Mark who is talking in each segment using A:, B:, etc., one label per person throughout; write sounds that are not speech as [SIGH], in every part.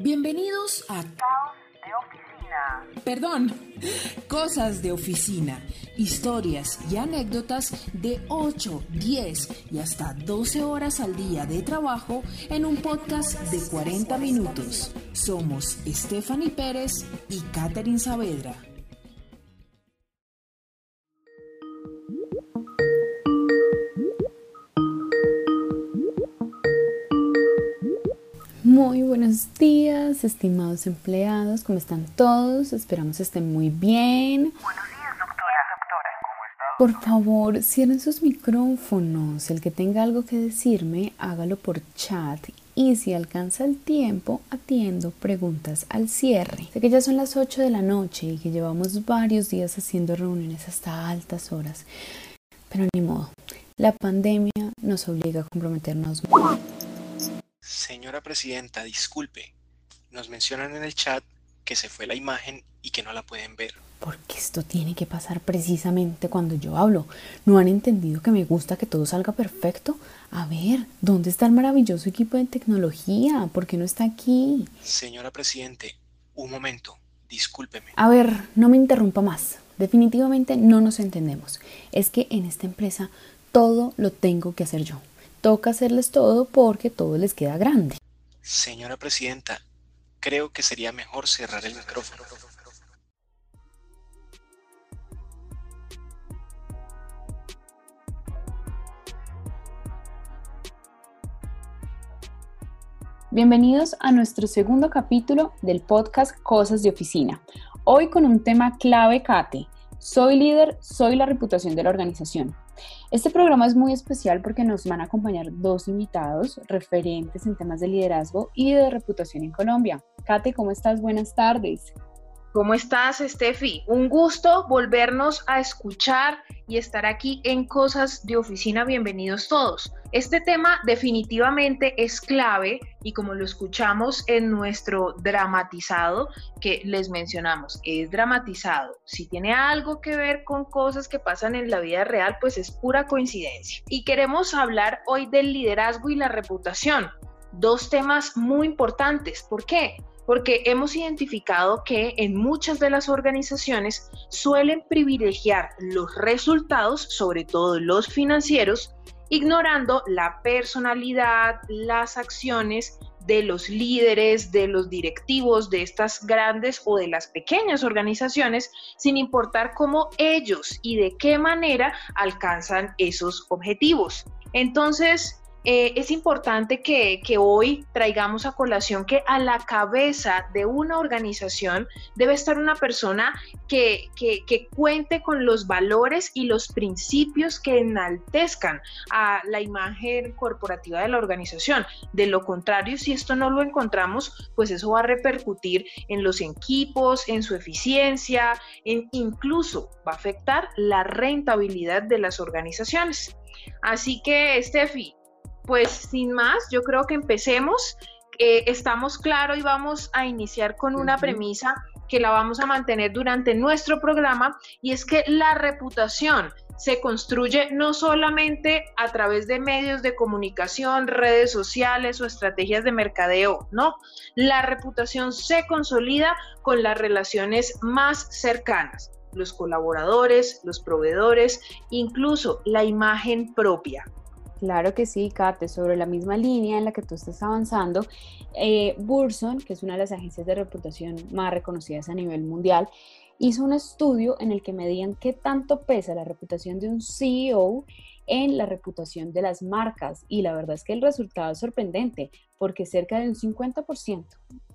A: Bienvenidos a
B: Caos de Oficina.
A: Perdón, Cosas de Oficina, historias y anécdotas de 8, 10 y hasta 12 horas al día de trabajo en un podcast de 40 minutos. Somos Stephanie Pérez y Catherine Saavedra.
C: Días, estimados empleados, ¿cómo están todos? Esperamos estén muy bien.
B: Buenos días, doctora. Doctora, ¿cómo está?
C: Por favor, cierren sus micrófonos. El que tenga algo que decirme, hágalo por chat. Y si alcanza el tiempo, atiendo preguntas al cierre. Sé que ya son las 8 de la noche y que llevamos varios días haciendo reuniones hasta altas horas. Pero ni modo, la pandemia nos obliga a comprometernos.
D: Señora Presidenta, disculpe. Nos mencionan en el chat que se fue la imagen y que no la pueden ver.
C: Porque esto tiene que pasar precisamente cuando yo hablo. ¿No han entendido que me gusta que todo salga perfecto? A ver, ¿dónde está el maravilloso equipo de tecnología? ¿Por qué no está aquí?
D: Señora Presidente, un momento. Discúlpeme.
C: A ver, no me interrumpa más. Definitivamente no nos entendemos. Es que en esta empresa todo lo tengo que hacer yo. Toca hacerles todo porque todo les queda grande.
D: Señora Presidenta, creo que sería mejor cerrar el micrófono.
C: Bienvenidos a nuestro segundo capítulo del podcast Cosas de Oficina. Hoy con un tema clave, Kate. Soy líder, soy la reputación de la organización. Este programa es muy especial porque nos van a acompañar dos invitados referentes en temas de liderazgo y de reputación en Colombia. Kate, ¿cómo estás? Buenas tardes.
E: ¿Cómo estás, Steffi? Un gusto volvernos a escuchar y estar aquí en Cosas de Oficina. Bienvenidos todos. Este tema definitivamente es clave y como lo escuchamos en nuestro dramatizado que les mencionamos, es dramatizado. Si tiene algo que ver con cosas que pasan en la vida real, pues es pura coincidencia. Y queremos hablar hoy del liderazgo y la reputación. Dos temas muy importantes. ¿Por qué? Porque hemos identificado que en muchas de las organizaciones suelen privilegiar los resultados, sobre todo los financieros, ignorando la personalidad, las acciones de los líderes, de los directivos de estas grandes o de las pequeñas organizaciones, sin importar cómo ellos y de qué manera alcanzan esos objetivos. Entonces, eh, es importante que, hoy traigamos a colación que a la cabeza de una organización debe estar una persona que, que, cuente con los valores y los principios que enaltezcan a la imagen corporativa de la organización. De lo contrario, si esto no lo encontramos, pues eso va a repercutir en los equipos, en su eficiencia, en incluso va a afectar la rentabilidad de las organizaciones. Así que, Steffi, pues sin más, yo creo que empecemos. Eh, estamos claros y vamos a iniciar con una premisa que la vamos a mantener durante nuestro programa y es que la reputación se construye no solamente a través de medios de comunicación, redes sociales o estrategias de mercadeo, no, la reputación se consolida con las relaciones más cercanas, los colaboradores, los proveedores, incluso la imagen propia.
C: Claro que sí, Kate, sobre la misma línea en la que tú estás avanzando, eh, Burson, que es una de las agencias de reputación más reconocidas a nivel mundial, hizo un estudio en el que medían qué tanto pesa la reputación de un CEO en la reputación de las marcas y la verdad es que el resultado es sorprendente porque cerca de un 50%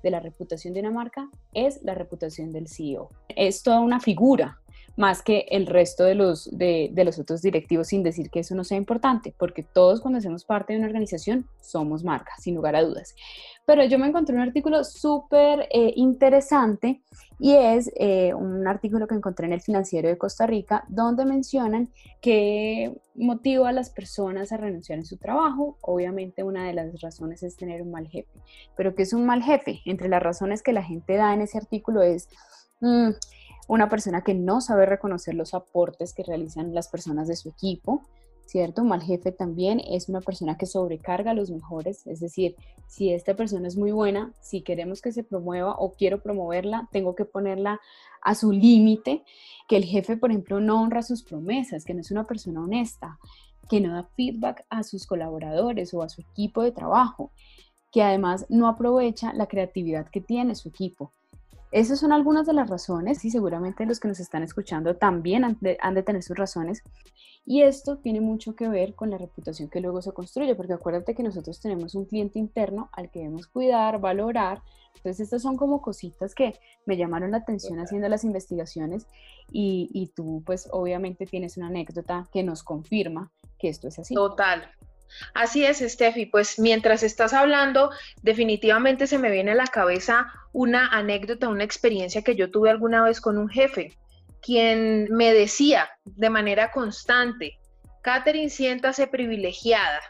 C: de la reputación de una marca es la reputación del CEO. Es toda una figura más que el resto de los, de, los otros directivos, sin decir que eso no sea importante, porque todos cuando hacemos parte de una organización somos marca, sin lugar a dudas. Pero yo me encontré un artículo súper eh, interesante y es eh, un artículo que encontré en el Financiero de Costa Rica, donde mencionan que motiva a las personas a renunciar en su trabajo. Obviamente una de las razones es tener un mal jefe, pero ¿qué es un mal jefe? Entre las razones que la gente da en ese artículo es... Una persona que no sabe reconocer los aportes que realizan las personas de su equipo, ¿cierto? Mal jefe también es una persona que sobrecarga a los mejores, es decir, si esta persona es muy buena, si queremos que se promueva o quiero promoverla, tengo que ponerla a su límite, que el jefe, por ejemplo, no honra sus promesas, que no es una persona honesta, que no da feedback a sus colaboradores o a su equipo de trabajo, que además no aprovecha la creatividad que tiene su equipo. Esas son algunas de las razones y seguramente los que nos están escuchando también han de, han de, tener sus razones. Y esto tiene mucho que ver con la reputación que luego se construye, porque acuérdate que nosotros tenemos un cliente interno al que debemos cuidar, valorar. Entonces estas son como cositas que me llamaron la atención haciendo las investigaciones y, y tú pues obviamente tienes una anécdota que nos confirma que esto es así.
E: Total, Así es, Steffi. Pues mientras estás hablando, definitivamente se me viene a la cabeza una anécdota, una experiencia que yo tuve alguna vez con un jefe, quien me decía de manera constante, Catherine, siéntase privilegiada,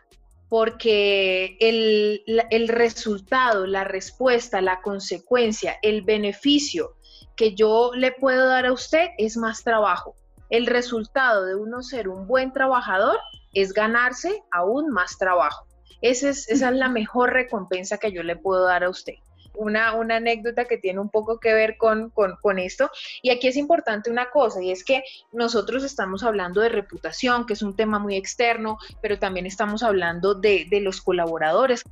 E: porque el, el, resultado, la respuesta, la consecuencia, el beneficio que yo le puedo dar a usted es más trabajo. El resultado de uno ser un buen trabajador es ganarse aún más trabajo. Esa es, esa es la mejor recompensa que yo le puedo dar a usted. Una, una, anécdota que tiene un poco que ver con, con, con, esto. Y aquí es importante una cosa, y es que nosotros estamos hablando de reputación, que es un tema muy externo, pero también estamos hablando de, de los colaboradores.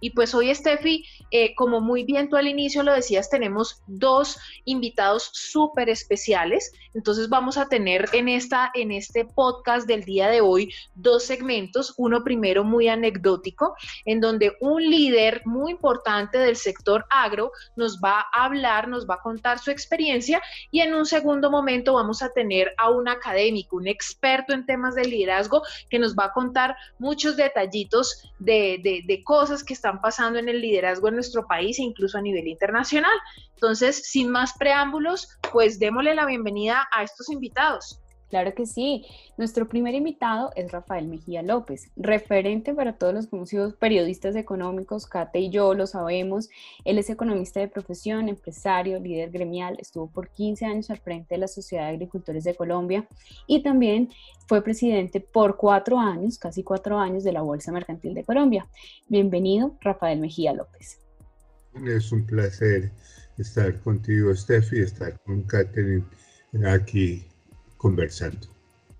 E: Y pues hoy, Steffi, eh, como muy bien tú al inicio lo decías, tenemos dos invitados súper especiales. Entonces vamos a tener en, esta, en este podcast del día de hoy dos segmentos. Uno primero muy anecdótico, en donde un líder muy importante del sector agro nos va a hablar, nos va a contar su experiencia. Y en un segundo momento vamos a tener a un académico, un experto en temas de liderazgo, que nos va a contar muchos detallitos de, de, de cosas que pasando en el liderazgo en nuestro país e incluso a nivel internacional. Entonces, sin más preámbulos, pues démosle la bienvenida a estos invitados.
C: Claro que sí. Nuestro primer invitado es Rafael Mejía López, referente para todos los conocidos periodistas económicos, Kate y yo lo sabemos. Él es economista de profesión, empresario, líder gremial, estuvo por 15 años al frente de la Sociedad de Agricultores de Colombia y también fue presidente por cuatro años, casi cuatro años, de la Bolsa Mercantil de Colombia. Bienvenido, Rafael Mejía López.
F: Es un placer estar contigo, Steffi, estar con Catherine aquí conversando.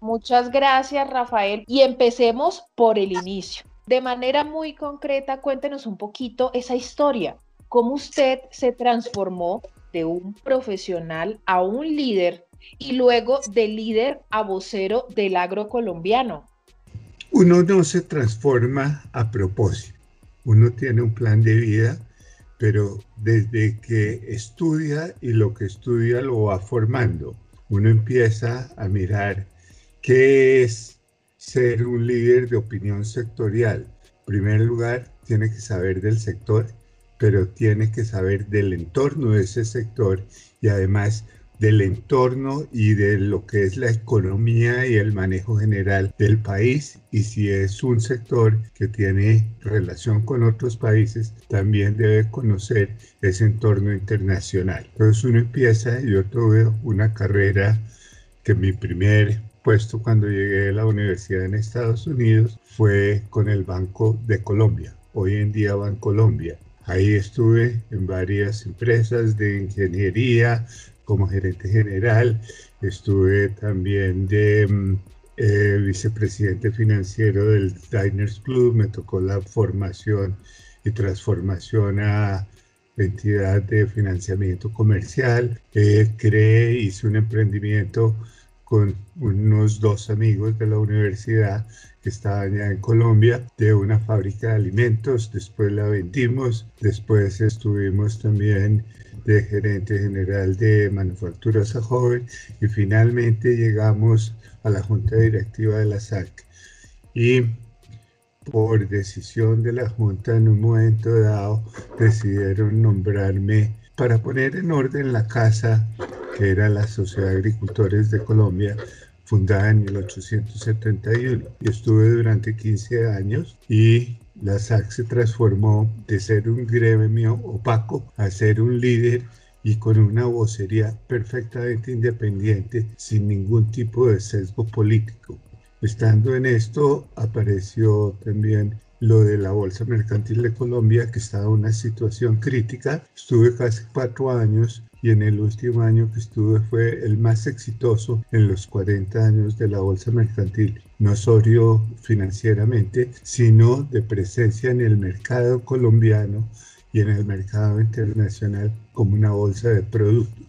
E: Muchas gracias, Rafael. Y empecemos por el inicio. De manera muy concreta, cuéntenos un poquito esa historia. ¿Cómo usted se transformó de un profesional a un líder y luego de líder a vocero del agro colombiano?
F: Uno no se transforma a propósito. Uno tiene un plan de vida, pero desde que estudia y lo que estudia lo va formando uno empieza a mirar qué es ser un líder de opinión sectorial. En primer lugar, tiene que saber del sector, pero tiene que saber del entorno de ese sector y además del entorno y de lo que es la economía y el manejo general del país y si es un sector que tiene relación con otros países, también debe conocer ese entorno internacional. Entonces uno empieza, yo tuve una carrera que mi primer puesto cuando llegué a la universidad en Estados Unidos fue con el Banco de Colombia, hoy en día Bancolombia. Ahí estuve en varias empresas de ingeniería, como gerente general, estuve también de mm, eh, vicepresidente financiero del Diners Club, me tocó la formación y transformación a entidad de financiamiento comercial, eh, creé, hice un emprendimiento con unos dos amigos de la universidad que estaban ya en Colombia, de una fábrica de alimentos, después la vendimos, después estuvimos también de gerente general de Manufacturas a Joven y finalmente llegamos a la junta directiva de la SAC. Y por decisión de la junta en un momento dado decidieron nombrarme para poner en orden la casa que era la Sociedad de Agricultores de Colombia fundada en 1871. Yo estuve durante 15 años y la SAC se transformó de ser un gremio opaco a ser un líder y con una vocería perfectamente independiente sin ningún tipo de sesgo político. Estando en esto, apareció también lo de la Bolsa Mercantil de Colombia, que estaba en una situación crítica. Estuve casi cuatro años y en el último año que estuve fue el más exitoso en los 40 años de la Bolsa Mercantil, no solo financieramente, sino de presencia en el mercado colombiano y en el mercado internacional como una bolsa de productos.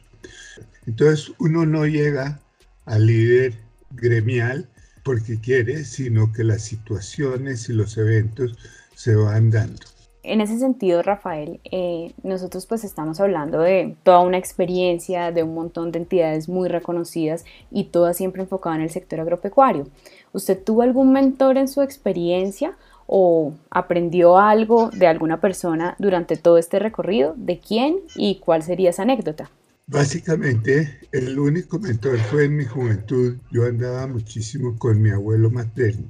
F: Entonces uno no llega al líder gremial porque quiere, sino que las situaciones y los eventos se van dando.
C: En ese sentido, Rafael, eh, nosotros pues estamos hablando de toda una experiencia, de un montón de entidades muy reconocidas y todas siempre enfocadas en el sector agropecuario. ¿Usted tuvo algún mentor en su experiencia o aprendió algo de alguna persona durante todo este recorrido? ¿De quién y cuál sería esa anécdota?
F: Básicamente, el único mentor fue en mi juventud. Yo andaba muchísimo con mi abuelo materno,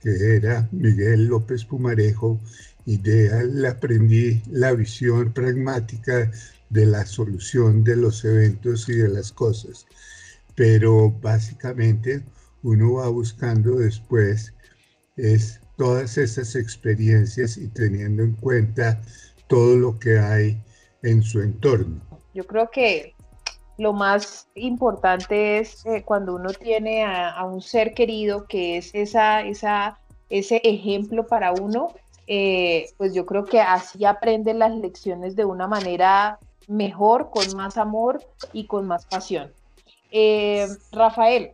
F: que era Miguel López Pumarejo, y de él aprendí la visión pragmática de la solución de los eventos y de las cosas. Pero básicamente uno va buscando después es todas esas experiencias y teniendo en cuenta todo lo que hay en su entorno.
E: Yo creo que lo más importante es eh, cuando uno tiene a, un ser querido que es esa, esa, ese ejemplo para uno, eh, pues yo creo que así aprende las lecciones de una manera mejor, con más amor y con más pasión. Eh, Rafael,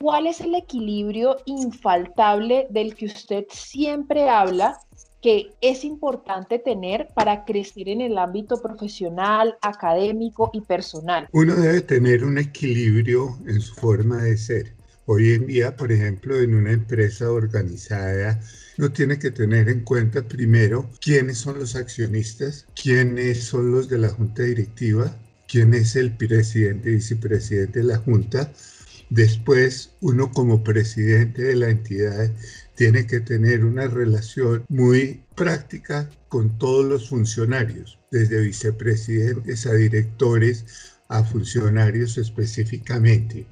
E: ¿cuál es el equilibrio infaltable del que usted siempre habla que es importante tener para crecer en el ámbito profesional, académico y personal?
F: Uno debe tener un equilibrio en su forma de ser. Hoy en día, por ejemplo, en una empresa organizada, uno tiene que tener en cuenta primero quiénes son los accionistas, quiénes son los de la junta directiva, quién es el presidente y vicepresidente de la junta. Después, uno como presidente de la entidad tiene que tener una relación muy práctica con todos los funcionarios, desde vicepresidentes a directores a funcionarios específicamente.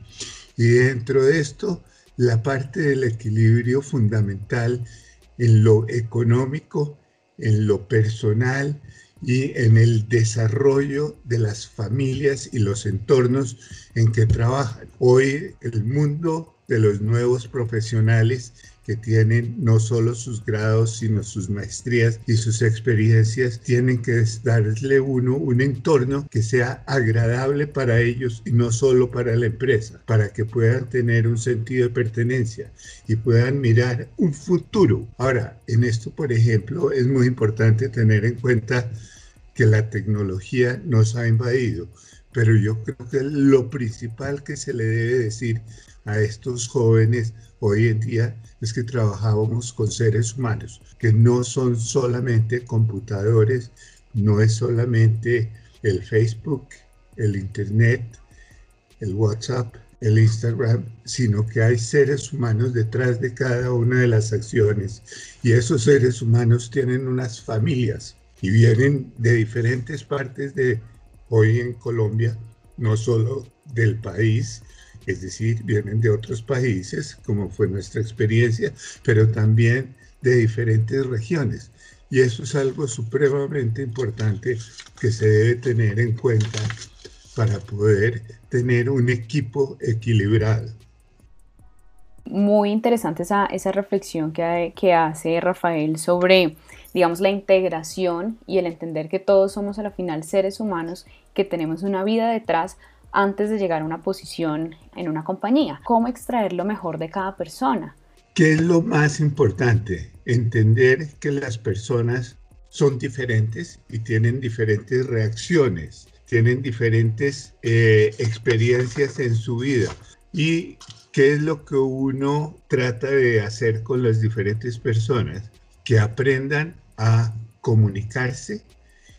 F: Y dentro de esto, la parte del equilibrio fundamental en lo económico, en lo personal y en el desarrollo de las familias y los entornos en que trabajan. Hoy el mundo de los nuevos profesionales que tienen no solo sus grados, sino sus maestrías y sus experiencias, tienen que darle uno un entorno que sea agradable para ellos y no solo para la empresa, para que puedan tener un sentido de pertenencia y puedan mirar un futuro. Ahora, en esto, por ejemplo, es muy importante tener en cuenta que la tecnología nos ha invadido, pero yo creo que lo principal que se le debe decir a estos jóvenes hoy en día es que trabajábamos con seres humanos, que no son solamente computadores, no es solamente el Facebook, el Internet, el WhatsApp, el Instagram, sino que hay seres humanos detrás de cada una de las acciones. Y esos seres humanos tienen unas familias y vienen de diferentes partes de hoy en Colombia, no solo del país, es decir, vienen de otros países, como fue nuestra experiencia, pero también de diferentes regiones. Y eso es algo supremamente importante que se debe tener en cuenta para poder tener un equipo equilibrado.
C: Muy interesante esa, esa reflexión que, que hace Rafael sobre, digamos, la integración y el entender que todos somos a la final seres humanos, que tenemos una vida detrás antes de llegar a una posición en una compañía. ¿Cómo extraer lo mejor de cada persona?
F: ¿Qué es lo más importante? Entender que las personas son diferentes y tienen diferentes reacciones, tienen diferentes eh, experiencias en su vida. ¿Y qué es lo que uno trata de hacer con las diferentes personas? Que aprendan a comunicarse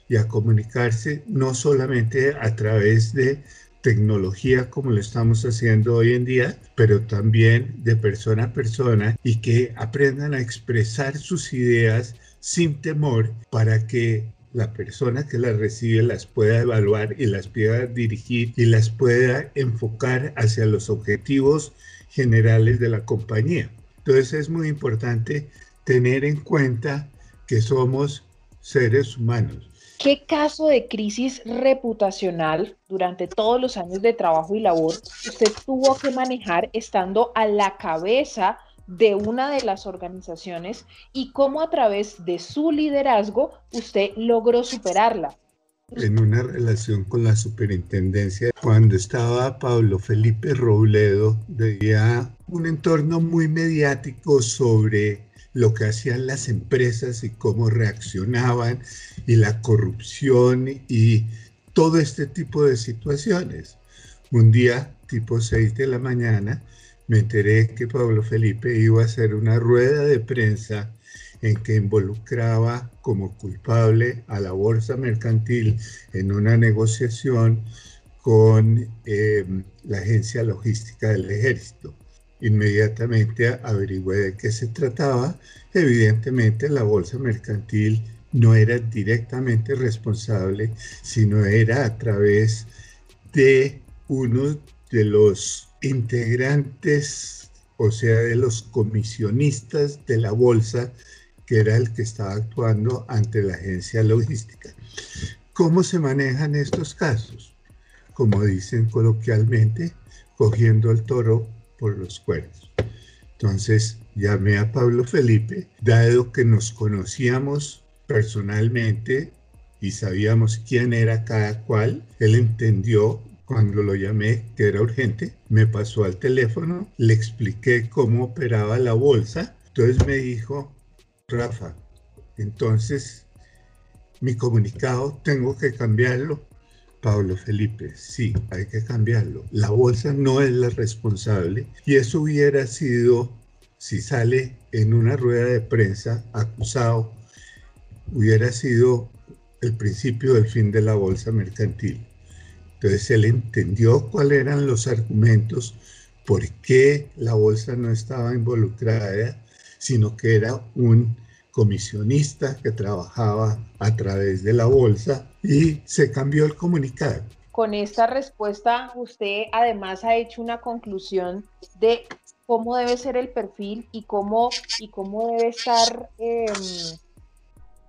F: y a comunicarse no solamente a través de tecnología como lo estamos haciendo hoy en día, pero también de persona a persona y que aprendan a expresar sus ideas sin temor para que la persona que las recibe las pueda evaluar y las pueda dirigir y las pueda enfocar hacia los objetivos generales de la compañía. Entonces es muy importante tener en cuenta que somos seres humanos.
E: ¿Qué caso de crisis reputacional durante todos los años de trabajo y labor usted tuvo que manejar estando a la cabeza de una de las organizaciones y cómo a través de su liderazgo usted logró superarla?
F: En una relación con la superintendencia, cuando estaba Pablo Felipe Robledo, veía un entorno muy mediático sobre lo que hacían las empresas y cómo reaccionaban y la corrupción y todo este tipo de situaciones. Un día, tipo 6 de la mañana, me enteré que Pablo Felipe iba a hacer una rueda de prensa en que involucraba como culpable a la bolsa mercantil en una negociación con eh, la agencia logística del ejército. Inmediatamente averigüé de qué se trataba. Evidentemente la bolsa mercantil no era directamente responsable, sino era a través de uno de los integrantes, o sea, de los comisionistas de la bolsa, que era el que estaba actuando ante la agencia logística. ¿Cómo se manejan estos casos? Como dicen coloquialmente, cogiendo el toro por los cuernos. Entonces llamé a Pablo Felipe, dado que nos conocíamos personalmente y sabíamos quién era cada cual, él entendió cuando lo llamé que era urgente, me pasó al teléfono, le expliqué cómo operaba la bolsa, entonces me dijo, Rafa, entonces mi comunicado tengo que cambiarlo Pablo Felipe, sí, hay que cambiarlo. La bolsa no es la responsable y eso hubiera sido, si sale en una rueda de prensa acusado, hubiera sido el principio del fin de la bolsa mercantil. Entonces él entendió cuáles eran los argumentos, por qué la bolsa no estaba involucrada, sino que era un comisionista que trabajaba a través de la bolsa y se cambió el comunicado.
E: Con esta respuesta, usted además ha hecho una conclusión de cómo debe ser el perfil y cómo, y cómo debe estar em,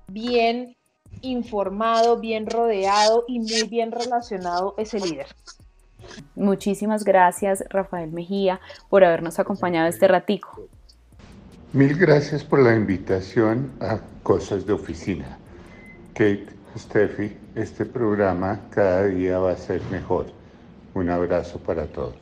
E: bien informado, bien rodeado y muy bien relacionado ese líder.
C: Muchísimas gracias, Rafael Mejía, por habernos acompañado este ratico.
F: Mil gracias por la invitación a Cosas de Oficina. Kate, Steffi, este programa cada día va a ser mejor. Un abrazo para todos.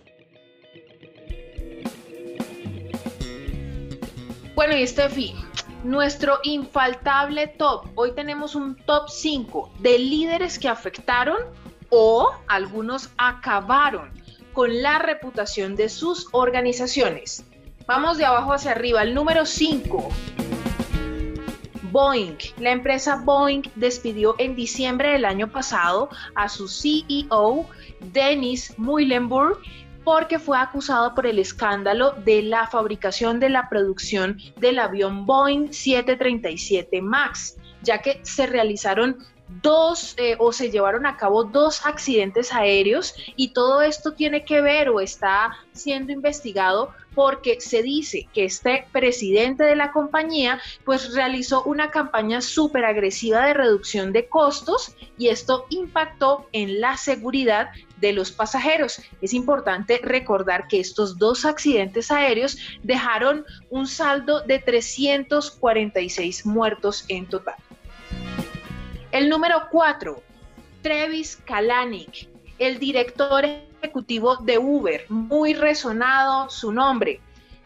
E: Bueno, y Steffi, nuestro infaltable top. Hoy tenemos un top 5 de líderes que afectaron o algunos acabaron con la reputación de sus organizaciones. Vamos de abajo hacia arriba. El número 5. Boeing. La empresa Boeing despidió en diciembre del año pasado a su CEO, Dennis Muilenburg, porque fue acusado por el escándalo de la fabricación de la producción del avión Boeing 737 MAX, ya que se realizaron dos eh, o se llevaron a cabo dos accidentes aéreos y todo esto tiene que ver o está siendo investigado porque se dice que este presidente de la compañía pues realizó una campaña súper agresiva de reducción de costos y esto impactó en la seguridad de los pasajeros. Es importante recordar que estos dos accidentes aéreos dejaron un saldo de 346 muertos en total. El número 4, Travis Kalanick, el director ejecutivo de Uber, muy resonado su nombre.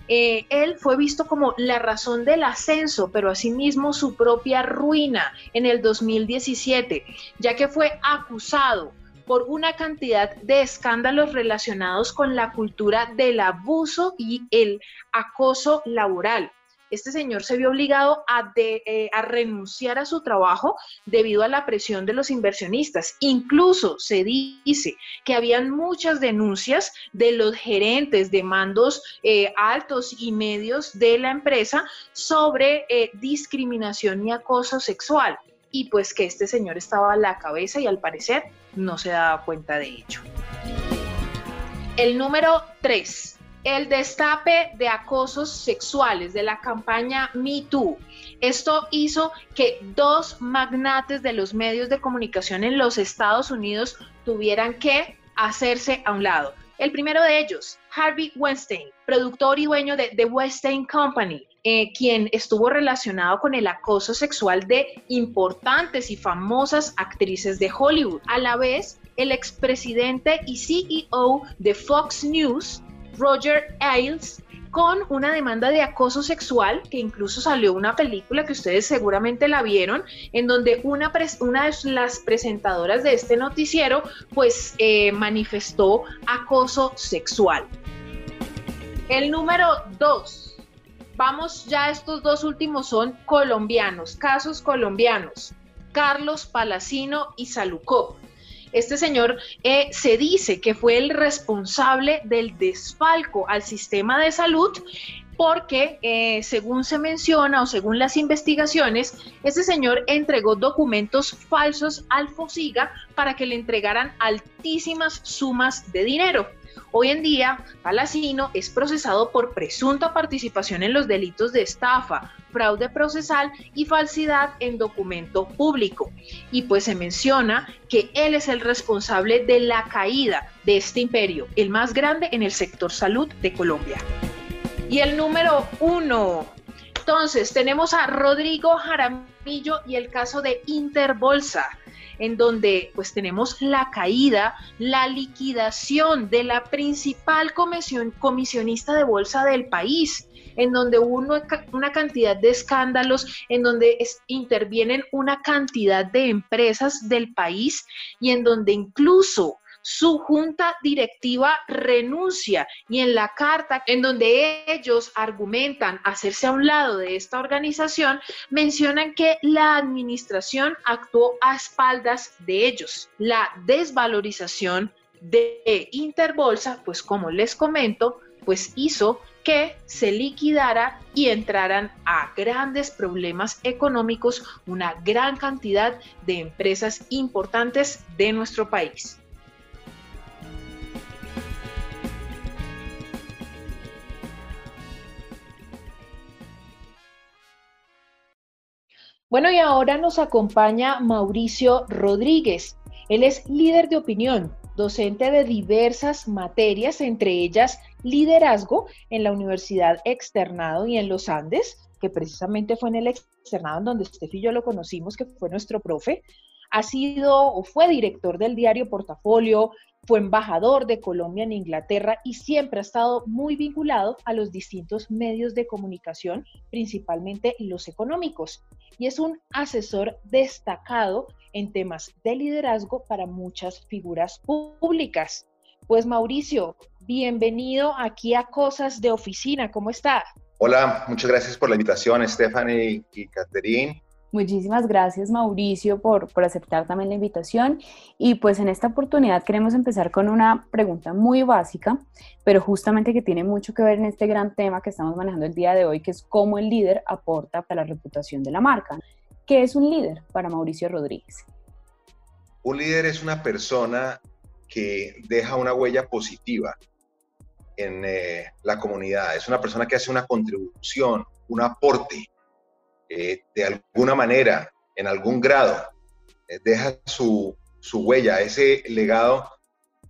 E: Eh, él fue visto como la razón del ascenso, pero asimismo su propia ruina en el 2017, ya que fue acusado por una cantidad de escándalos relacionados con la cultura del abuso y el acoso laboral este señor se vio obligado eh, a, renunciar a su trabajo debido a la presión de los inversionistas. Incluso se dice que habían muchas denuncias de los gerentes de mandos eh, altos y medios de la empresa sobre eh, discriminación y acoso sexual. y pues que este señor estaba a la cabeza y al parecer no se daba cuenta de ello. El número 3 el destape de acosos sexuales de la campaña Me Too. Esto hizo que dos magnates de los medios de comunicación en los Estados Unidos tuvieran que hacerse a un lado. El primero de ellos, Harvey Weinstein, productor y dueño de The Weinstein Company, eh, quien estuvo relacionado con el acoso sexual de importantes y famosas actrices de Hollywood. A la vez, el expresidente y CEO de Fox News, Roger Ailes con una demanda de acoso sexual, que incluso salió una película que ustedes seguramente la vieron, en donde una, una de las presentadoras de este noticiero pues eh, manifestó acoso sexual. El número dos, vamos ya, estos dos últimos son colombianos, casos colombianos, Carlos Palacino y Salucó. Este señor eh, se dice que fue el responsable del desfalco al sistema de salud porque, eh, según se menciona o según las investigaciones, este señor entregó documentos falsos al FOSIGA para que le entregaran altísimas sumas de dinero. Hoy en día, Palacino es procesado por presunta participación en los delitos de estafa, fraude procesal y falsidad en documento público. Y pues se menciona que él es el responsable de la caída de este imperio, el más grande en el sector salud de Colombia. Y el número uno. Entonces, tenemos a Rodrigo Jaramillo y el caso de Interbolsa en donde pues tenemos la caída, la liquidación de la principal comisión, comisionista de bolsa del país, en donde hubo una, cantidad de escándalos, en donde intervienen una cantidad de empresas del país y en donde incluso su junta directiva renuncia y en la carta en donde ellos argumentan hacerse a un lado de esta organización, mencionan que la administración actuó a espaldas de ellos. La desvalorización de Interbolsa, pues como les comento, pues hizo que se liquidara y entraran a grandes problemas económicos una gran cantidad de empresas importantes de nuestro país. Bueno, y ahora nos acompaña Mauricio Rodríguez. Él es líder de opinión, docente de diversas materias, entre ellas liderazgo en la Universidad Externado y en los Andes, que precisamente fue en el Externado en donde Steffi y yo lo conocimos, que fue nuestro profe. Ha sido o fue director del diario Portafolio, fue embajador de Colombia en Inglaterra y siempre ha estado muy vinculado a los distintos medios de comunicación, principalmente los económicos. Y es un asesor destacado en temas de liderazgo para muchas figuras públicas. Pues Mauricio, bienvenido aquí a Cosas de Oficina. ¿Cómo está?
G: Hola, muchas gracias por la invitación, Stephanie y Catherine.
C: Muchísimas gracias Mauricio por, por, aceptar también la invitación y pues en esta oportunidad queremos empezar con una pregunta muy básica, pero justamente que tiene mucho que ver en este gran tema que estamos manejando el día de hoy, que es cómo el líder aporta para la reputación de la marca. ¿Qué es un líder para Mauricio Rodríguez?
G: Un líder es una persona que deja una huella positiva en eh, la comunidad, es una persona que hace una contribución, un aporte eh, de alguna manera, en algún grado, eh, deja su, huella, ese legado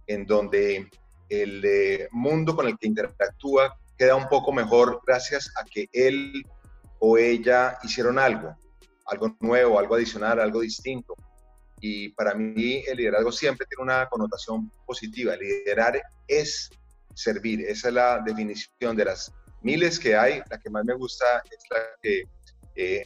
G: en donde el eh, mundo con el que interactúa queda un poco mejor gracias a que él o ella hicieron algo, algo nuevo, algo adicional, algo distinto. Y para mí el liderazgo siempre tiene una connotación positiva. Liderar es servir, esa es la definición de las miles que hay. La que más me gusta es la que eh,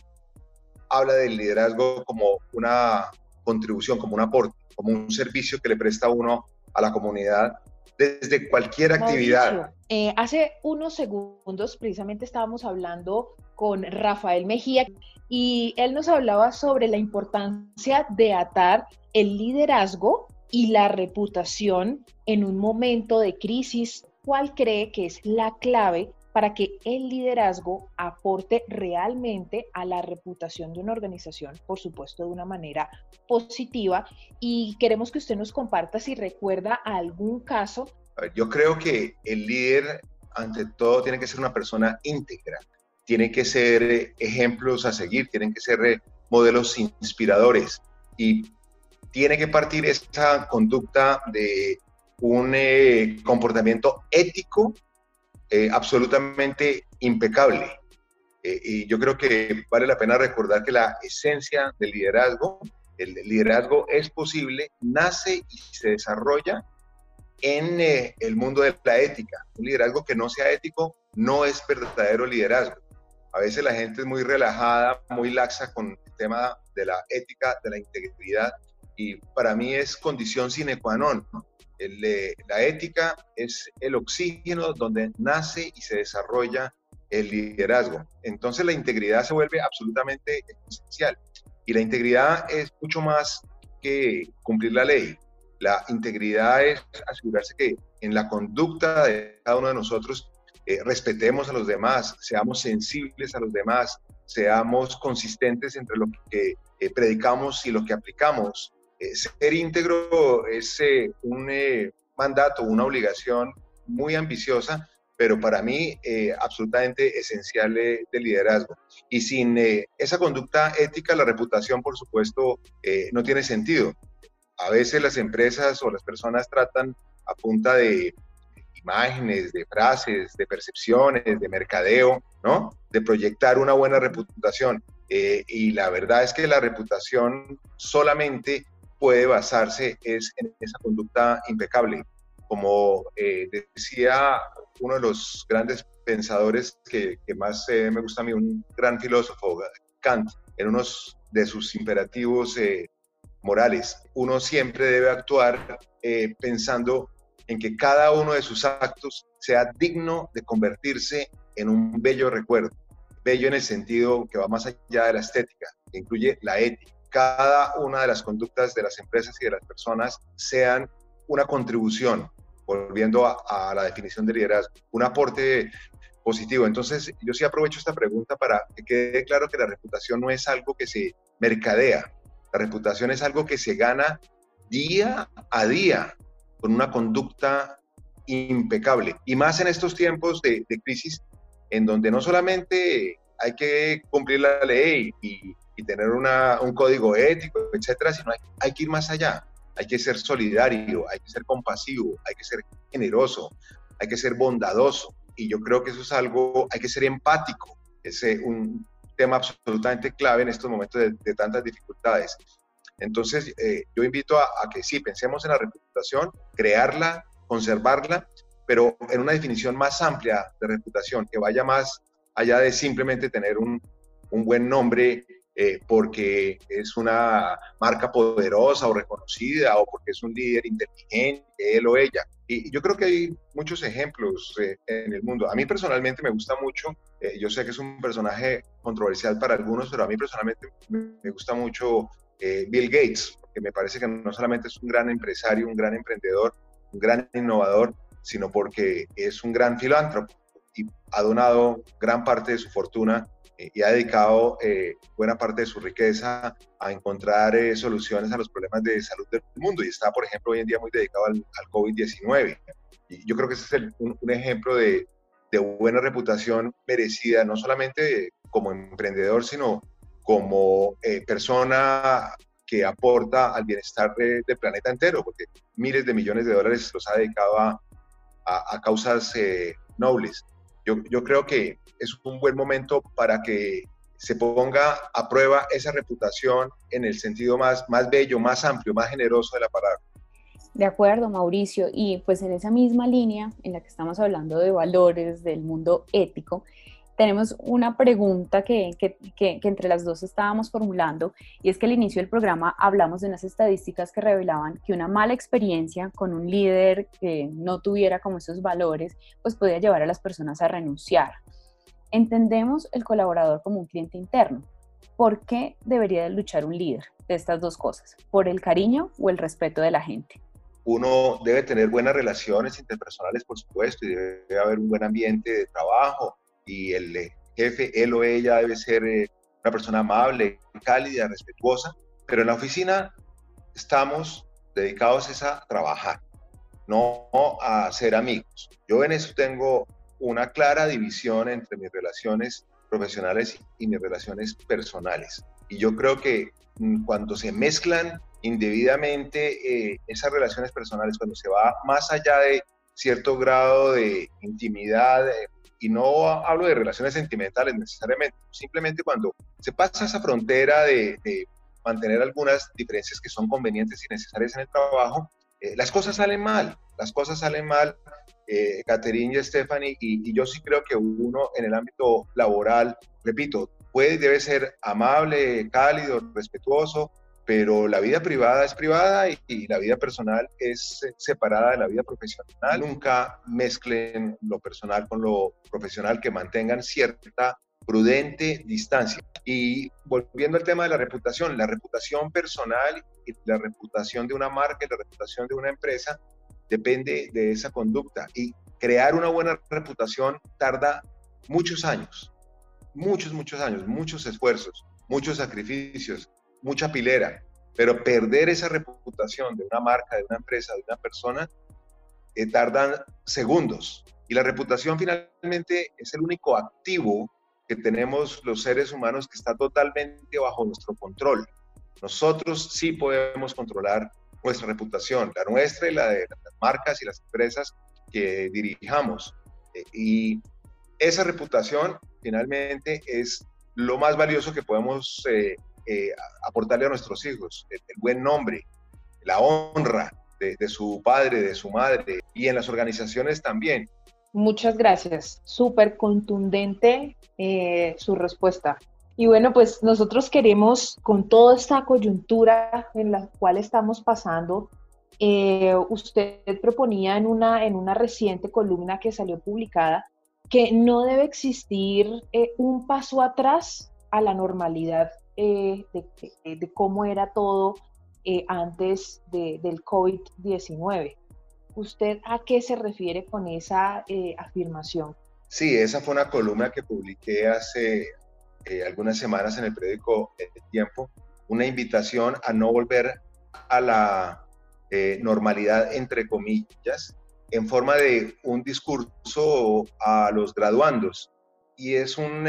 G: habla del liderazgo como una contribución, como un aporte, como un servicio que le presta uno a la comunidad desde cualquier actividad.
E: Eh, hace unos segundos precisamente estábamos hablando con Rafael Mejía y él nos hablaba sobre la importancia de atar el liderazgo y la reputación en un momento de crisis. ¿Cuál cree que es la clave para que el liderazgo aporte realmente a la reputación de una organización, por supuesto, de una manera positiva. Y queremos que usted nos comparta si recuerda algún caso.
G: Yo creo que el líder, ante todo, tiene que ser una persona íntegra, tiene que ser ejemplos a seguir, tienen que ser eh, modelos inspiradores y tiene que partir esta conducta de un eh, comportamiento ético eh, absolutamente impecable. Eh, y yo creo que vale la pena recordar que la esencia del liderazgo, el liderazgo es posible, nace y se desarrolla en eh, el mundo de la ética. Un liderazgo que no sea ético no es verdadero liderazgo. A veces la gente es muy relajada, muy laxa con el tema de la ética, de la integridad, y para mí es condición sine qua non. ¿no? La ética es el oxígeno donde nace y se desarrolla el liderazgo. Entonces la integridad se vuelve absolutamente esencial. Y la integridad es mucho más que cumplir la ley. La integridad es asegurarse que en la conducta de cada uno de nosotros eh, respetemos a los demás, seamos sensibles a los demás, seamos consistentes entre lo que eh, predicamos y lo que aplicamos, eh, ser íntegro es eh, un eh, mandato, una obligación muy ambiciosa, pero para mí absolutamente esencial de liderazgo. Y sin esa conducta ética, la reputación, por supuesto, no tiene sentido. A veces las empresas o las personas tratan a punta de imágenes, de frases, de percepciones, de mercadeo, ¿no? De proyectar una buena reputación. y la verdad es que la reputación solamente puede basarse es en esa conducta impecable. Como eh, decía uno de los grandes pensadores que, más eh, me gusta a mí, un gran filósofo, Kant, en uno de sus imperativos eh, morales, uno siempre debe actuar pensando en que cada uno de sus actos sea digno de convertirse en un bello recuerdo. Bello en el sentido que va más allá de la estética, que incluye la ética cada una de las conductas de las empresas y de las personas sean una contribución, volviendo a, la definición de liderazgo, un aporte positivo. Entonces, yo sí aprovecho esta pregunta para que quede claro que la reputación no es algo que se mercadea, la reputación es algo que se gana día a día con una conducta impecable. Y más en estos tiempos de, de crisis, en donde no solamente hay que cumplir la ley y y tener una, un código ético, etcétera, sino hay, hay que ir más allá. Hay que ser solidario, hay que ser compasivo, hay que ser generoso, hay que ser bondadoso. Y yo creo que eso es algo, hay que ser empático. Es eh, un tema absolutamente clave en estos momentos de, tantas dificultades. Entonces, eh, yo invito a, a, que sí, pensemos en la reputación, crearla, conservarla, pero en una definición más amplia de reputación, que vaya más allá de simplemente tener un, un buen nombre eh, porque es una marca poderosa o reconocida o porque es un líder inteligente, él o ella. Y yo creo que hay muchos ejemplos eh, en el mundo. A mí personalmente me gusta mucho, eh, yo sé que es un personaje controversial para algunos, pero a mí personalmente me gusta mucho Bill Gates, porque me parece que no solamente es un gran empresario, un gran emprendedor, un gran innovador, sino porque es un gran filántropo y ha donado gran parte de su fortuna eh, y ha dedicado eh, buena parte de su riqueza a encontrar eh, soluciones a los problemas de salud del mundo y está, por ejemplo, hoy en día muy dedicado al, COVID-19. Y yo creo que ese es un, ejemplo de, de, buena reputación merecida, no solamente como emprendedor, sino como persona que aporta al bienestar del planeta entero, porque miles de millones de dólares los ha dedicado a, a, a causas nobles. Yo, creo que es un buen momento para que se ponga a prueba esa reputación en el sentido más, más bello, más amplio, más generoso de la palabra.
C: De acuerdo, Mauricio. Y pues en esa misma línea en la que estamos hablando de valores, del mundo ético, tenemos una pregunta que, que, que, entre las dos estábamos formulando y es que al inicio del programa hablamos de unas estadísticas que revelaban que una mala experiencia con un líder que no tuviera como esos valores, pues podía llevar a las personas a renunciar. Entendemos el colaborador como un cliente interno. ¿Por qué debería luchar un líder de estas dos cosas? ¿Por el cariño o el respeto de la gente?
G: uno debe tener buenas relaciones interpersonales, por supuesto, y debe haber un buen ambiente de trabajo, y el eh, jefe, él o ella, debe ser eh, una persona amable, cálida, respetuosa, pero en la oficina estamos dedicados a trabajar, no a ser amigos. Yo en eso tengo una clara división entre mis relaciones profesionales y mis relaciones personales. Y yo creo que mm, cuando se mezclan indebidamente eh, esas relaciones personales, cuando se va más allá de cierto grado de intimidad, eh, y no hablo de relaciones sentimentales necesariamente, simplemente cuando se pasa esa frontera de, mantener algunas diferencias que son convenientes y necesarias en el trabajo, eh, las cosas salen mal, las cosas salen mal, eh, y Stephanie, y, y, yo sí creo que uno en el ámbito laboral, repito, puede, debe ser amable, cálido, respetuoso, pero la vida privada es privada y, la vida personal es separada de la vida profesional. Nunca mezclen lo personal con lo profesional, que mantengan cierta prudente distancia. Y volviendo al tema de la reputación, la reputación personal y la reputación de una marca y la reputación de una empresa depende de esa conducta. Y crear una buena reputación tarda muchos años, muchos, muchos años, muchos esfuerzos, muchos sacrificios, mucha pilera, pero perder esa reputación de una marca, de una empresa, de una persona, eh, tardan segundos. Y la reputación finalmente es el único activo que tenemos los seres humanos que está totalmente bajo nuestro control. Nosotros sí podemos controlar nuestra reputación, la nuestra y la de las marcas y las empresas que dirijamos. Eh, y esa reputación finalmente es lo más valioso que podemos eh, eh, aportarle a nuestros hijos, el, buen nombre, la honra de, su padre, de su madre y en las organizaciones también.
E: Muchas gracias, súper contundente eh, su respuesta. Y bueno, pues nosotros queremos, con toda esta coyuntura en la cual estamos pasando, eh, usted proponía en una, en una reciente columna que salió publicada que no debe existir un paso atrás a la normalidad eh, de, cómo era todo eh, antes del COVID-19. ¿Usted a qué se refiere con esa eh, afirmación?
G: Sí, esa fue una columna que publiqué hace algunas semanas en el periódico El Tiempo, una invitación a no volver a la normalidad, entre comillas, en forma de un discurso a los graduandos. Y es un,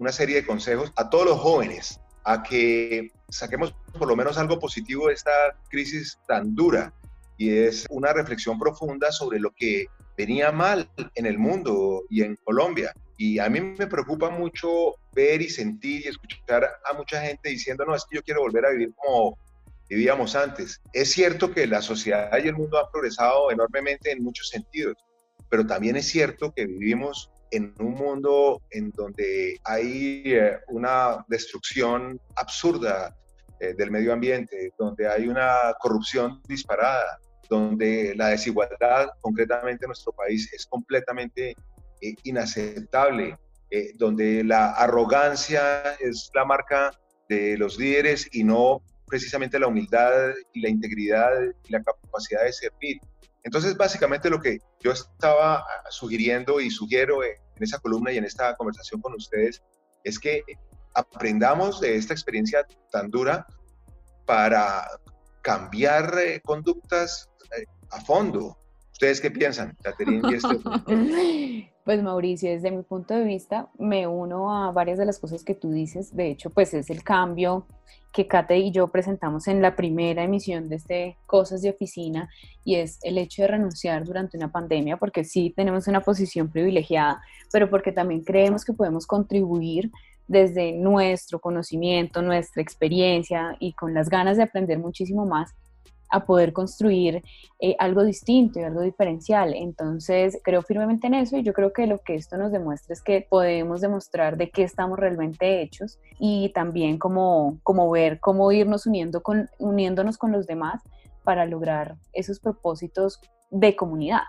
G: una serie de consejos a todos los jóvenes a que saquemos por lo menos algo positivo de esta crisis tan dura y es una reflexión profunda sobre lo que venía mal en el mundo y en Colombia. Y a mí me preocupa mucho ver y sentir y escuchar a mucha gente diciendo, no, es que yo quiero volver a vivir como vivíamos antes. Es cierto que la sociedad y el mundo han progresado enormemente en muchos sentidos, pero también es cierto que vivimos en un mundo en donde hay eh, una destrucción absurda eh, del medio ambiente, donde hay una corrupción disparada, donde la desigualdad, concretamente en nuestro país, es completamente eh, inaceptable, donde la arrogancia es la marca de los líderes y no precisamente la humildad y la integridad y la capacidad de servir. Entonces, básicamente lo que yo estaba sugiriendo y sugiero en esa columna y en esta conversación con ustedes es que aprendamos de esta experiencia tan dura para cambiar eh, conductas eh, a fondo. ¿Ustedes qué piensan, Caterine y [LAUGHS]
C: Pues Mauricio, desde mi punto de vista, me uno a varias de las cosas que tú dices. De hecho, pues es el cambio que Kate y yo presentamos en la primera emisión de este Cosas de Oficina y es el hecho de renunciar durante una pandemia, porque sí tenemos una posición privilegiada, pero porque también creemos que podemos contribuir desde nuestro conocimiento, nuestra experiencia y con las ganas de aprender muchísimo más a poder construir eh, algo distinto y algo diferencial. Entonces, creo firmemente en eso y yo creo que lo que esto nos demuestra es que podemos demostrar de qué estamos realmente hechos y también como, como ver cómo irnos uniendo con, uniéndonos con los demás para lograr esos propósitos de comunidad.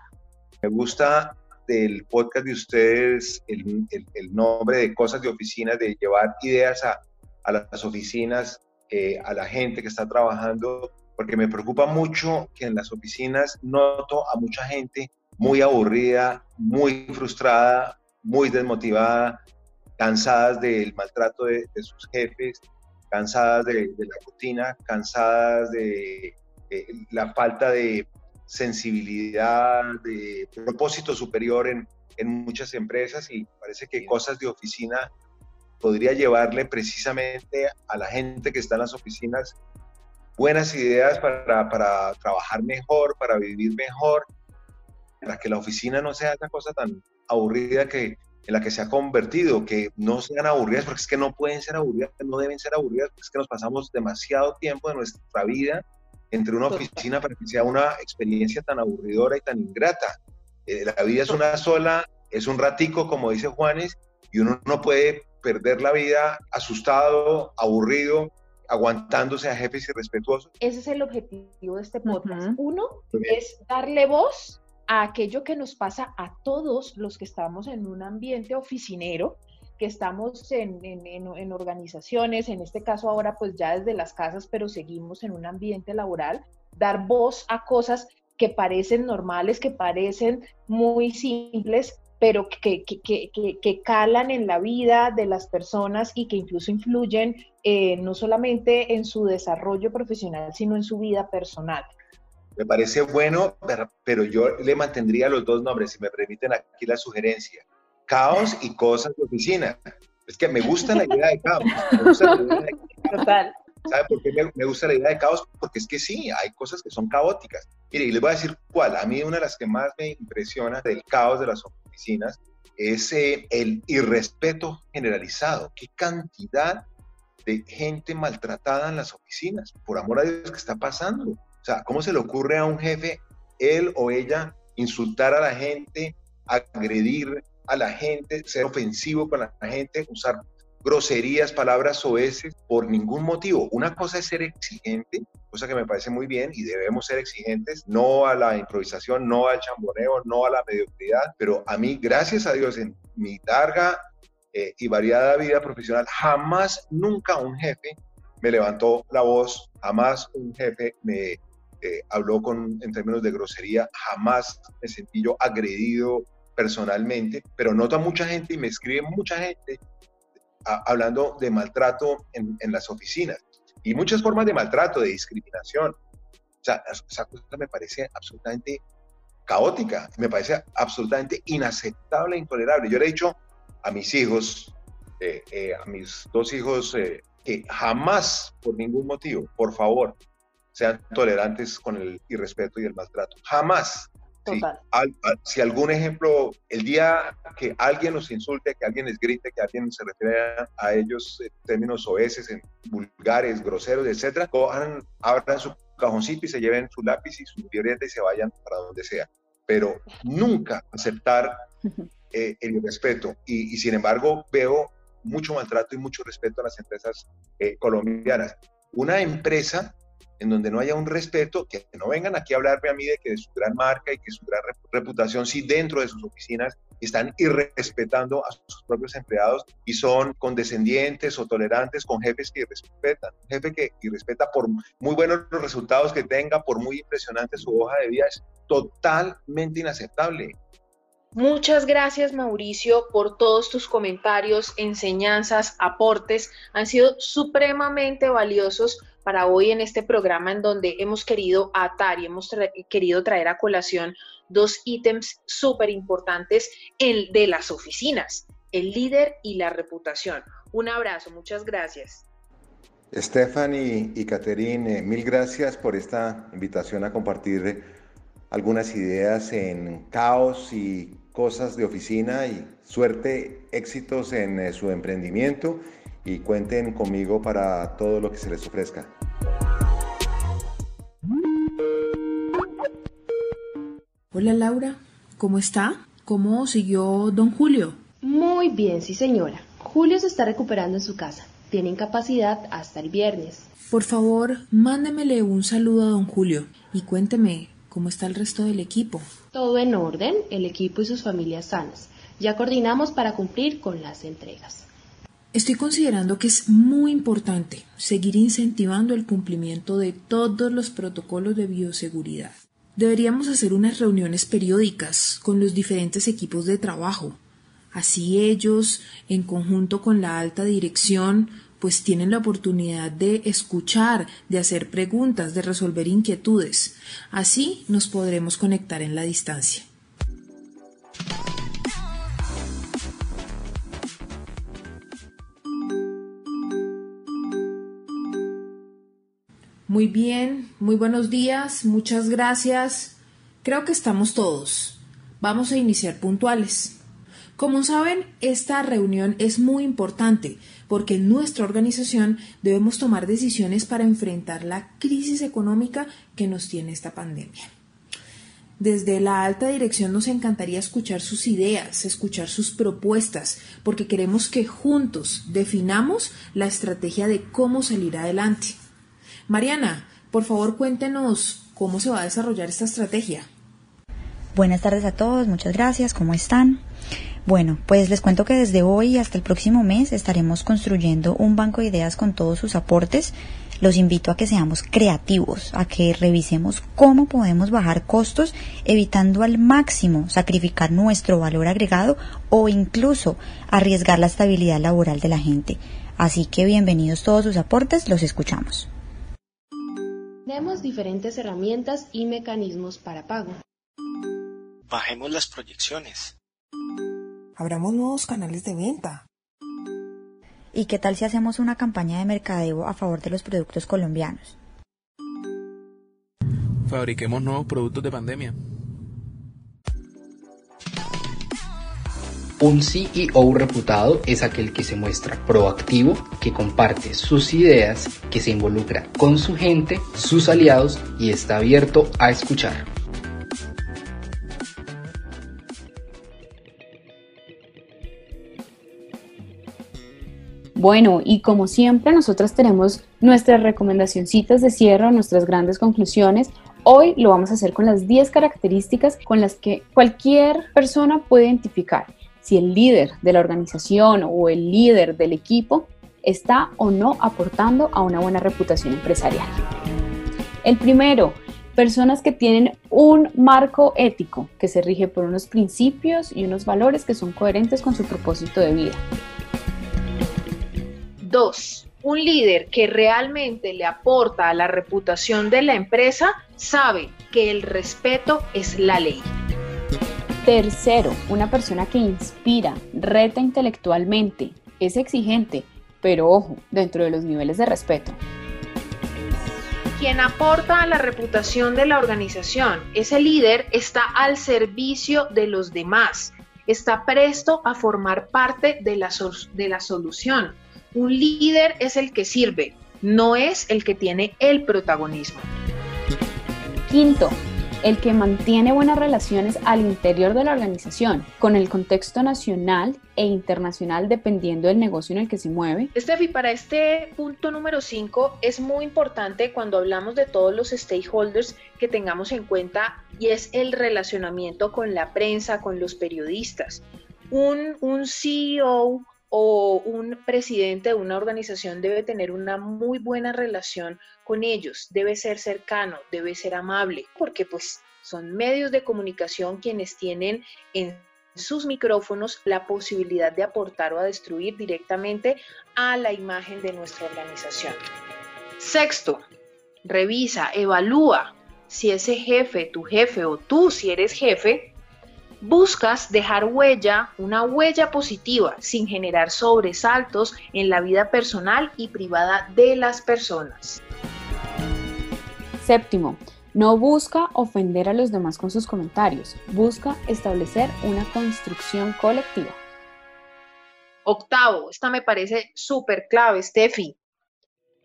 G: Me gusta del podcast de ustedes el, el, nombre de cosas de oficinas, de llevar ideas a, a las oficinas, eh, a la gente que está trabajando porque me preocupa mucho que en las oficinas noto a mucha gente muy aburrida, muy frustrada, muy desmotivada, cansadas del maltrato de, sus jefes, cansadas de, la rutina, cansadas de, la falta de sensibilidad, de propósito superior en, en muchas empresas y parece que cosas de oficina podría llevarle precisamente a la gente que está en las oficinas buenas ideas para, para trabajar mejor, para vivir mejor, para que la oficina no sea esa cosa tan aburrida que, en la que se ha convertido, que no sean aburridas, porque es que no pueden ser aburridas, no deben ser aburridas, porque es que nos pasamos demasiado tiempo de nuestra vida entre una oficina para que sea una experiencia tan aburridora y tan ingrata. Eh, la vida es una sola, es un ratico, como dice Juanes, y uno no puede perder la vida asustado, aburrido, aguantándose a jefes irrespetuosos.
E: Ese es el objetivo de este podcast. Uno es darle voz a aquello que nos pasa a todos los que estamos en un ambiente oficinero, que estamos en, en, organizaciones, en este caso ahora pues ya desde las casas, pero seguimos en un ambiente laboral, dar voz a cosas que parecen normales, que parecen muy simples, pero que, que, que, que, calan en la vida de las personas y que incluso influyen eh, no solamente en su desarrollo profesional, sino en su vida personal.
G: Me parece bueno, pero, yo le mantendría los dos nombres, si me permiten aquí la sugerencia. Caos y cosas de oficina. Es que me gusta la idea de caos. [LAUGHS] Total. ¿Sabe por qué me, gusta la idea de caos? Porque es que sí, hay cosas que son caóticas. Mire, y les voy a decir cuál. A mí una de las que más me impresiona del caos de las oficinas es eh, el irrespeto generalizado. ¿Qué cantidad de gente maltratada en las oficinas? Por amor a Dios, ¿qué está pasando? O sea, ¿cómo se le ocurre a un jefe, él o ella, insultar a la gente, agredir a la gente, ser ofensivo con la gente, usar groserías, palabras soeces por ningún motivo. Una cosa es ser exigente, cosa que me parece muy bien y debemos ser exigentes, no a la improvisación, no al chamboneo, no a la mediocridad, pero a mí, gracias a Dios, en mi larga eh, y variada vida profesional, jamás, nunca un jefe me levantó la voz, jamás un jefe me eh, habló con, en términos de grosería, jamás me sentí yo agredido personalmente, pero noto a mucha gente y me escribe mucha gente hablando de maltrato en, las oficinas y muchas formas de maltrato, de discriminación. Esa cosa me parece absolutamente caótica, me parece absolutamente inaceptable e intolerable. Yo le he dicho a mis hijos, eh, eh, a mis dos hijos, eh, que jamás, por ningún motivo, por favor, sean tolerantes con el irrespeto y el maltrato. Jamás. Si, algún ejemplo, el día que alguien nos insulte, que alguien les grite, que alguien se refiere a, ellos en términos oeces, en vulgares, groseros, etcétera, cojan, abran su cajoncito y se lleven su lápiz y su libreta y se vayan para donde sea. Pero nunca aceptar eh, el irrespeto. Y, sin embargo, veo mucho maltrato y mucho respeto a las empresas eh, colombianas. Una empresa en donde no haya un respeto, que no vengan aquí a hablarme a mí de que de su gran marca y que su gran reputación, si dentro de sus oficinas están irrespetando a sus propios empleados y son condescendientes o tolerantes con jefes que irrespetan. Un jefe que irrespeta por muy buenos los resultados que tenga, por muy impresionante su hoja de vida, es totalmente inaceptable.
E: Muchas gracias Mauricio por todos tus comentarios, enseñanzas, aportes. Han sido supremamente valiosos para hoy en este programa en donde hemos querido atar y hemos querido traer a colación dos ítems súper importantes de las oficinas, el líder y la reputación. Un abrazo, muchas gracias.
G: Stephanie y Caterine, mil gracias por esta invitación a compartir algunas ideas en caos y cosas de oficina y suerte, éxitos en eh, su emprendimiento y cuenten conmigo para todo lo que se les ofrezca.
A: Hola Laura, ¿cómo está? ¿Cómo siguió don Julio?
H: Muy bien, sí señora. Julio se está recuperando en su casa. Tiene incapacidad hasta el viernes.
A: Por favor, mándemele un saludo a don Julio y cuénteme cómo está el resto del equipo.
H: Todo en orden, el equipo y sus familias sanas. Ya coordinamos para cumplir con las entregas.
A: Estoy considerando que es muy importante seguir incentivando el cumplimiento de todos los protocolos de bioseguridad. Deberíamos hacer unas reuniones periódicas con los diferentes equipos de trabajo. Así ellos, en conjunto con la alta dirección, pues tienen la oportunidad de escuchar, de hacer preguntas, de resolver inquietudes. Así nos podremos conectar en la distancia. Muy bien, muy buenos días, muchas gracias. Creo que estamos todos. Vamos a iniciar puntuales. Como saben, esta reunión es muy importante porque en nuestra organización debemos tomar decisiones para enfrentar la crisis económica que nos tiene esta pandemia. Desde la alta dirección nos encantaría escuchar sus ideas, escuchar sus propuestas, porque queremos que juntos definamos la estrategia de cómo salir adelante. Mariana, por favor cuéntenos cómo se va a desarrollar esta estrategia.
I: Buenas tardes a todos, muchas gracias, ¿cómo están? Bueno, pues les cuento que desde hoy hasta el próximo mes estaremos construyendo un banco de ideas con todos sus aportes. Los invito a que seamos creativos, a que revisemos cómo podemos bajar costos evitando al máximo sacrificar nuestro valor agregado o incluso arriesgar la estabilidad laboral de la gente. Así que bienvenidos todos sus aportes, los escuchamos.
H: Tenemos diferentes herramientas y mecanismos para pago.
D: Bajemos las proyecciones.
A: Abramos nuevos canales de venta.
I: ¿Y qué tal si hacemos una campaña de mercadeo a favor de los productos colombianos?
J: Fabriquemos nuevos productos de pandemia.
K: Un CEO reputado es aquel que se muestra proactivo, que comparte sus ideas, que se involucra con su gente, sus aliados y está abierto a escuchar.
C: Bueno, y como siempre, nosotros tenemos nuestras recomendacioncitas de cierre, nuestras grandes conclusiones. Hoy lo vamos a hacer con las 10 características con las que cualquier persona puede identificar si el líder de la organización o el líder del equipo está o no aportando a una buena reputación empresarial. El primero, personas que tienen un marco ético que se rige por unos principios y unos valores que son coherentes con su propósito de vida.
E: Dos, un líder que realmente le aporta a la reputación de la empresa sabe que el respeto es la ley.
C: Tercero, una persona que inspira, reta intelectualmente, es exigente, pero ojo, dentro de los niveles de respeto.
E: Quien aporta a la reputación de la organización, ese líder está al servicio de los demás, está presto a formar parte de la, de la solución. Un líder es el que sirve, no es el que tiene el protagonismo.
C: Quinto, el que mantiene buenas relaciones al interior de la organización, con el contexto nacional e internacional dependiendo del negocio en el que se mueve.
E: Estefi, para este punto número 5 es muy importante cuando hablamos de todos los stakeholders que tengamos en cuenta y es el relacionamiento con la prensa, con los periodistas. Un, un CEO o un presidente de una organización debe tener una muy buena relación con ellos, debe ser cercano, debe ser amable, porque pues son medios de comunicación quienes tienen en sus micrófonos la posibilidad de aportar o a destruir directamente a la imagen de nuestra organización. Sexto, revisa, evalúa si ese jefe, tu jefe o tú si eres jefe, buscas dejar huella, una huella positiva, sin generar sobresaltos en la vida personal y privada de las personas.
C: Séptimo, no busca ofender a los demás con sus comentarios, busca establecer una construcción colectiva.
E: Octavo, esta me parece súper clave, Steffi.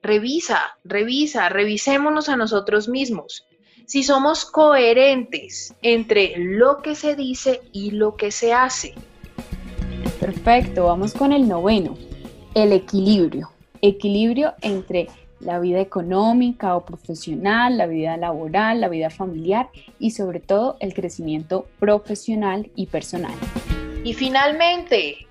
E: Revisa, revisa, revisémonos a nosotros mismos si somos coherentes entre lo que se dice y lo que se hace.
C: Perfecto, vamos con el noveno, el equilibrio. Equilibrio entre la vida económica o profesional, la vida laboral, la vida familiar y sobre todo el crecimiento profesional y personal.
E: Y finalmente,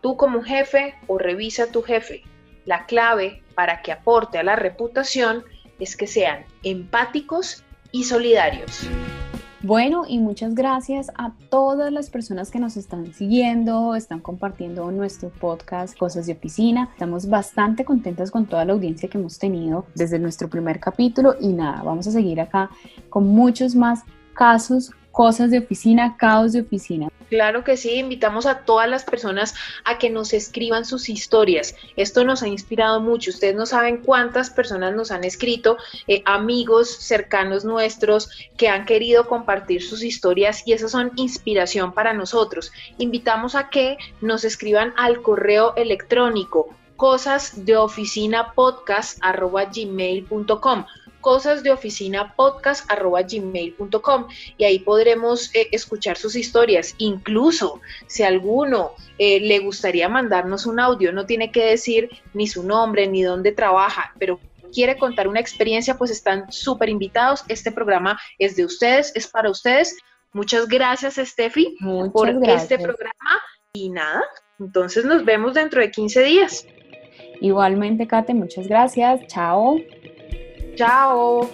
E: tú como jefe o revisa a tu jefe. La clave para que aporte a la reputación es que sean empáticos y solidarios.
C: Bueno, y muchas gracias a todas las personas que nos están siguiendo, están compartiendo nuestro podcast Cosas de Oficina. Estamos bastante contentas con toda la audiencia que hemos tenido desde nuestro primer capítulo y nada, vamos a seguir acá con muchos más casos, cosas de oficina, caos de oficina.
E: Claro que sí, invitamos a todas las personas a que nos escriban sus historias. Esto nos ha inspirado mucho. Ustedes no saben cuántas personas nos han escrito, eh, amigos cercanos nuestros que han querido compartir sus historias y esas son inspiración para nosotros. Invitamos a que nos escriban al correo electrónico cosas de oficina podcast gmail.com cosas de oficina podcast gmail.com y ahí podremos eh, escuchar sus historias. Incluso si alguno eh, le gustaría mandarnos un audio, no tiene que decir ni su nombre ni dónde trabaja, pero quiere contar una experiencia, pues están súper invitados. Este programa es de ustedes, es para ustedes. Muchas gracias, Steffi, por este programa. Y nada, entonces nos vemos dentro de 15 días.
C: Igualmente, Kate, muchas gracias. Chao.
E: Ciao!